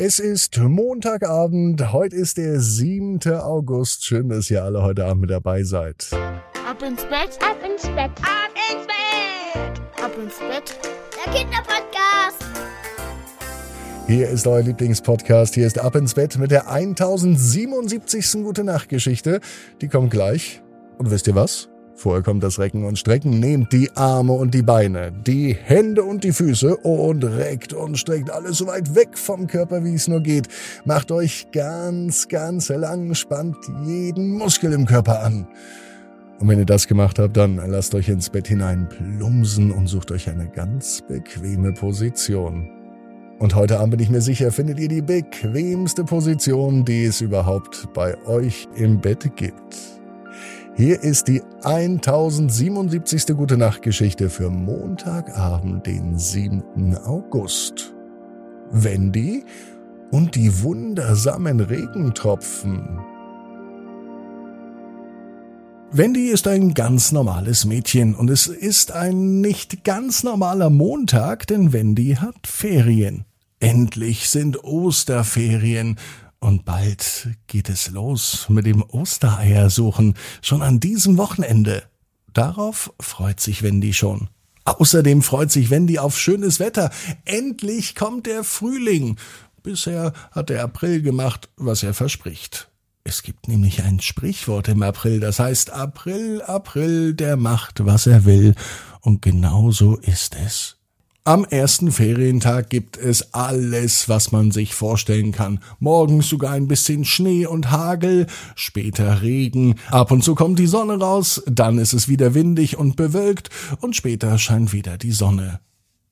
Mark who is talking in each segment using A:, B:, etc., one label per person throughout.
A: Es ist Montagabend, heute ist der 7. August. Schön, dass ihr alle heute Abend mit dabei seid.
B: Ab ins Bett,
C: ab ins Bett,
B: ab ins Bett, ab ins Bett.
C: Der Kinderpodcast.
A: Hier ist euer Lieblingspodcast. Hier ist Ab ins Bett mit der 1077. Gute Nacht Geschichte. Die kommt gleich. Und wisst ihr was? Vorher kommt das Recken und Strecken. Nehmt die Arme und die Beine, die Hände und die Füße und reckt und streckt alles so weit weg vom Körper, wie es nur geht. Macht euch ganz, ganz lang, spannt jeden Muskel im Körper an. Und wenn ihr das gemacht habt, dann lasst euch ins Bett hinein plumsen und sucht euch eine ganz bequeme Position. Und heute Abend bin ich mir sicher, findet ihr die bequemste Position, die es überhaupt bei euch im Bett gibt. Hier ist die 1077. Gute Nacht Geschichte für Montagabend, den 7. August. Wendy und die wundersamen Regentropfen. Wendy ist ein ganz normales Mädchen und es ist ein nicht ganz normaler Montag, denn Wendy hat Ferien. Endlich sind Osterferien und bald geht es los mit dem Ostereiersuchen, schon an diesem Wochenende. Darauf freut sich Wendy schon. Außerdem freut sich Wendy auf schönes Wetter. Endlich kommt der Frühling. Bisher hat der April gemacht, was er verspricht. Es gibt nämlich ein Sprichwort im April, das heißt April, April, der macht, was er will. Und genau so ist es. Am ersten Ferientag gibt es alles, was man sich vorstellen kann. Morgens sogar ein bisschen Schnee und Hagel, später Regen, ab und zu kommt die Sonne raus, dann ist es wieder windig und bewölkt und später scheint wieder die Sonne.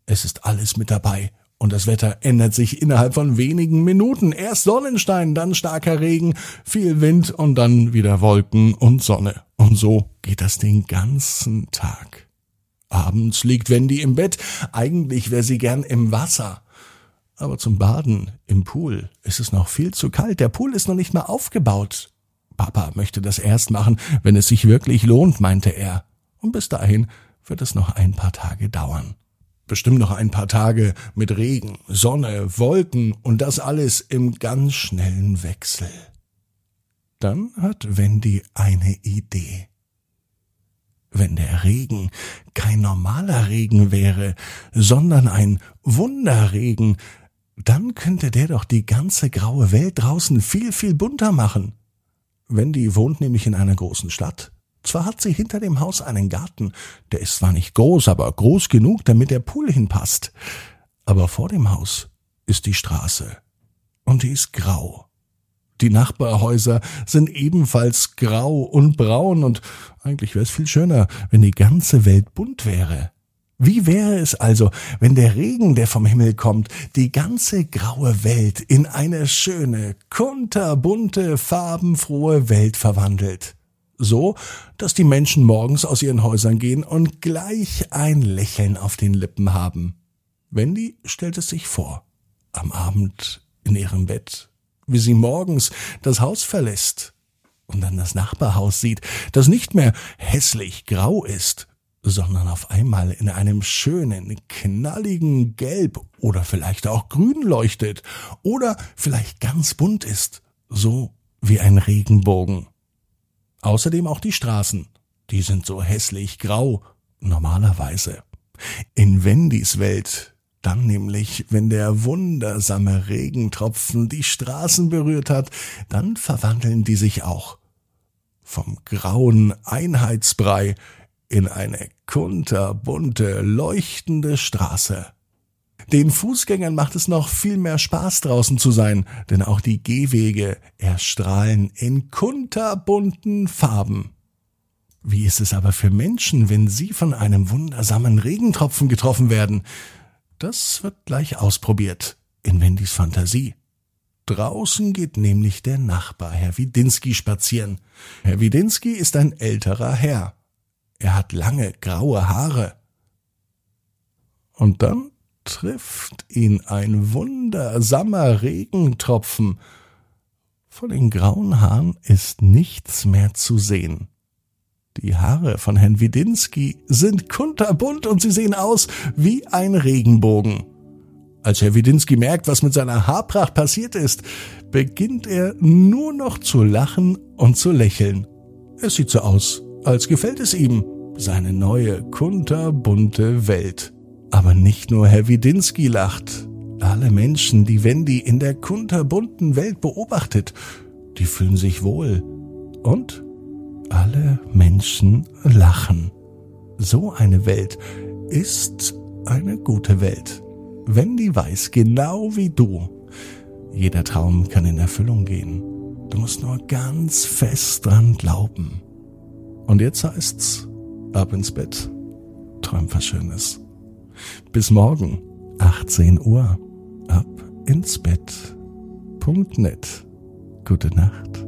A: Es ist alles mit dabei und das Wetter ändert sich innerhalb von wenigen Minuten. Erst Sonnenstein, dann starker Regen, viel Wind und dann wieder Wolken und Sonne. Und so geht das den ganzen Tag. Abends liegt Wendy im Bett. Eigentlich wäre sie gern im Wasser. Aber zum Baden im Pool ist es noch viel zu kalt. Der Pool ist noch nicht mal aufgebaut. Papa möchte das erst machen, wenn es sich wirklich lohnt, meinte er. Und bis dahin wird es noch ein paar Tage dauern. Bestimmt noch ein paar Tage mit Regen, Sonne, Wolken und das alles im ganz schnellen Wechsel. Dann hat Wendy eine Idee wenn der Regen kein normaler Regen wäre, sondern ein Wunderregen, dann könnte der doch die ganze graue Welt draußen viel, viel bunter machen. Wendy wohnt nämlich in einer großen Stadt. Zwar hat sie hinter dem Haus einen Garten, der ist zwar nicht groß, aber groß genug, damit der Pool hinpasst. Aber vor dem Haus ist die Straße. Und die ist grau. Die Nachbarhäuser sind ebenfalls grau und braun und eigentlich wäre es viel schöner, wenn die ganze Welt bunt wäre. Wie wäre es also, wenn der Regen, der vom Himmel kommt, die ganze graue Welt in eine schöne, kunterbunte, farbenfrohe Welt verwandelt? So, dass die Menschen morgens aus ihren Häusern gehen und gleich ein Lächeln auf den Lippen haben. Wendy stellt es sich vor. Am Abend in ihrem Bett wie sie morgens das Haus verlässt und dann das Nachbarhaus sieht, das nicht mehr hässlich grau ist, sondern auf einmal in einem schönen, knalligen Gelb oder vielleicht auch grün leuchtet oder vielleicht ganz bunt ist, so wie ein Regenbogen. Außerdem auch die Straßen, die sind so hässlich grau, normalerweise. In Wendys Welt dann nämlich, wenn der wundersame Regentropfen die Straßen berührt hat, dann verwandeln die sich auch vom grauen Einheitsbrei in eine kunterbunte, leuchtende Straße. Den Fußgängern macht es noch viel mehr Spaß draußen zu sein, denn auch die Gehwege erstrahlen in kunterbunten Farben. Wie ist es aber für Menschen, wenn sie von einem wundersamen Regentropfen getroffen werden? Das wird gleich ausprobiert in Wendys Fantasie. Draußen geht nämlich der Nachbar, Herr Widinski, spazieren. Herr Widinski ist ein älterer Herr. Er hat lange graue Haare. Und dann trifft ihn ein wundersamer Regentropfen. Von den grauen Haaren ist nichts mehr zu sehen. Die Haare von Herrn Widinski sind kunterbunt und sie sehen aus wie ein Regenbogen. Als Herr Widinski merkt, was mit seiner Haarpracht passiert ist, beginnt er nur noch zu lachen und zu lächeln. Es sieht so aus, als gefällt es ihm, seine neue, kunterbunte Welt. Aber nicht nur Herr Widinski lacht. Alle Menschen, die Wendy in der kunterbunten Welt beobachtet, die fühlen sich wohl. Und alle Menschen lachen. So eine Welt ist eine gute Welt. Wendy weiß genau wie du. Jeder Traum kann in Erfüllung gehen. Du musst nur ganz fest dran glauben. Und jetzt heißt's, ab ins Bett. Träum was Schönes. Bis morgen, 18 Uhr, ab ins Bett.net. Gute Nacht.